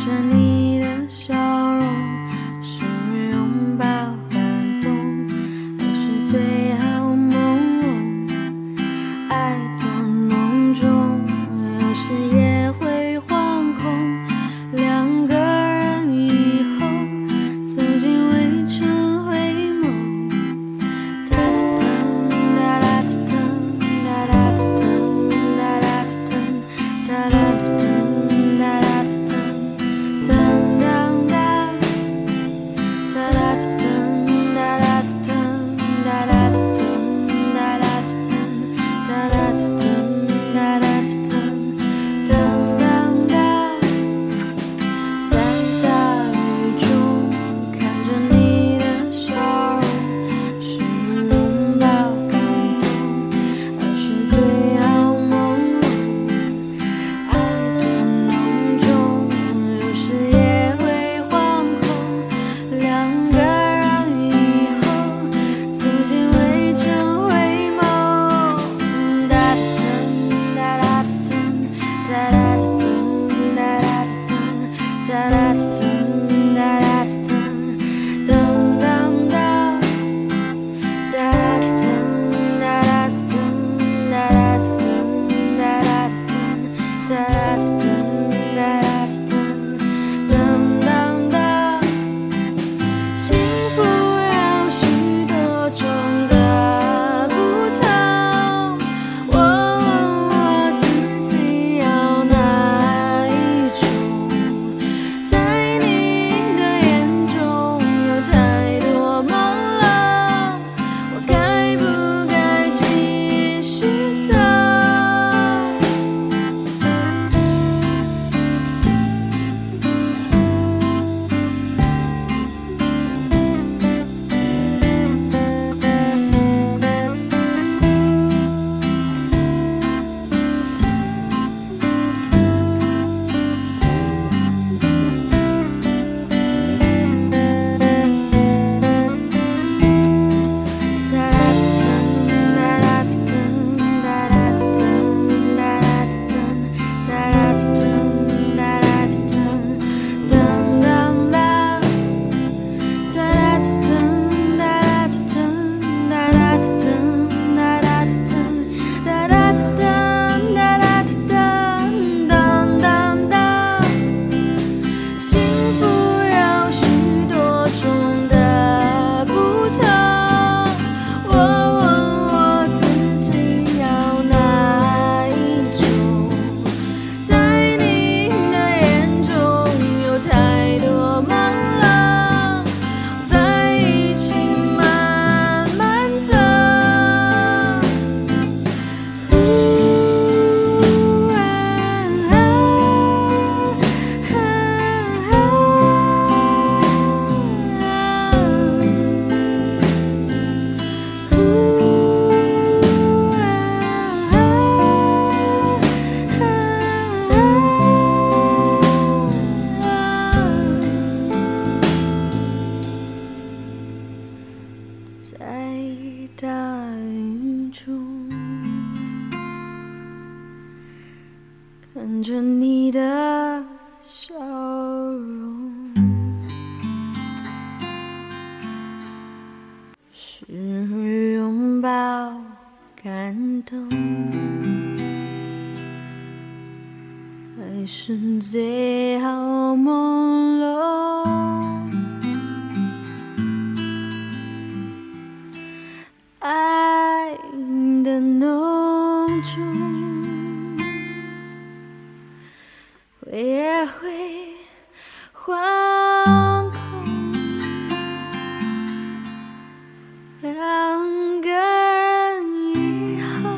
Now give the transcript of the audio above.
转你。看着你的笑容，是拥抱感动，还是最好朦胧？也会惶恐。两个人以后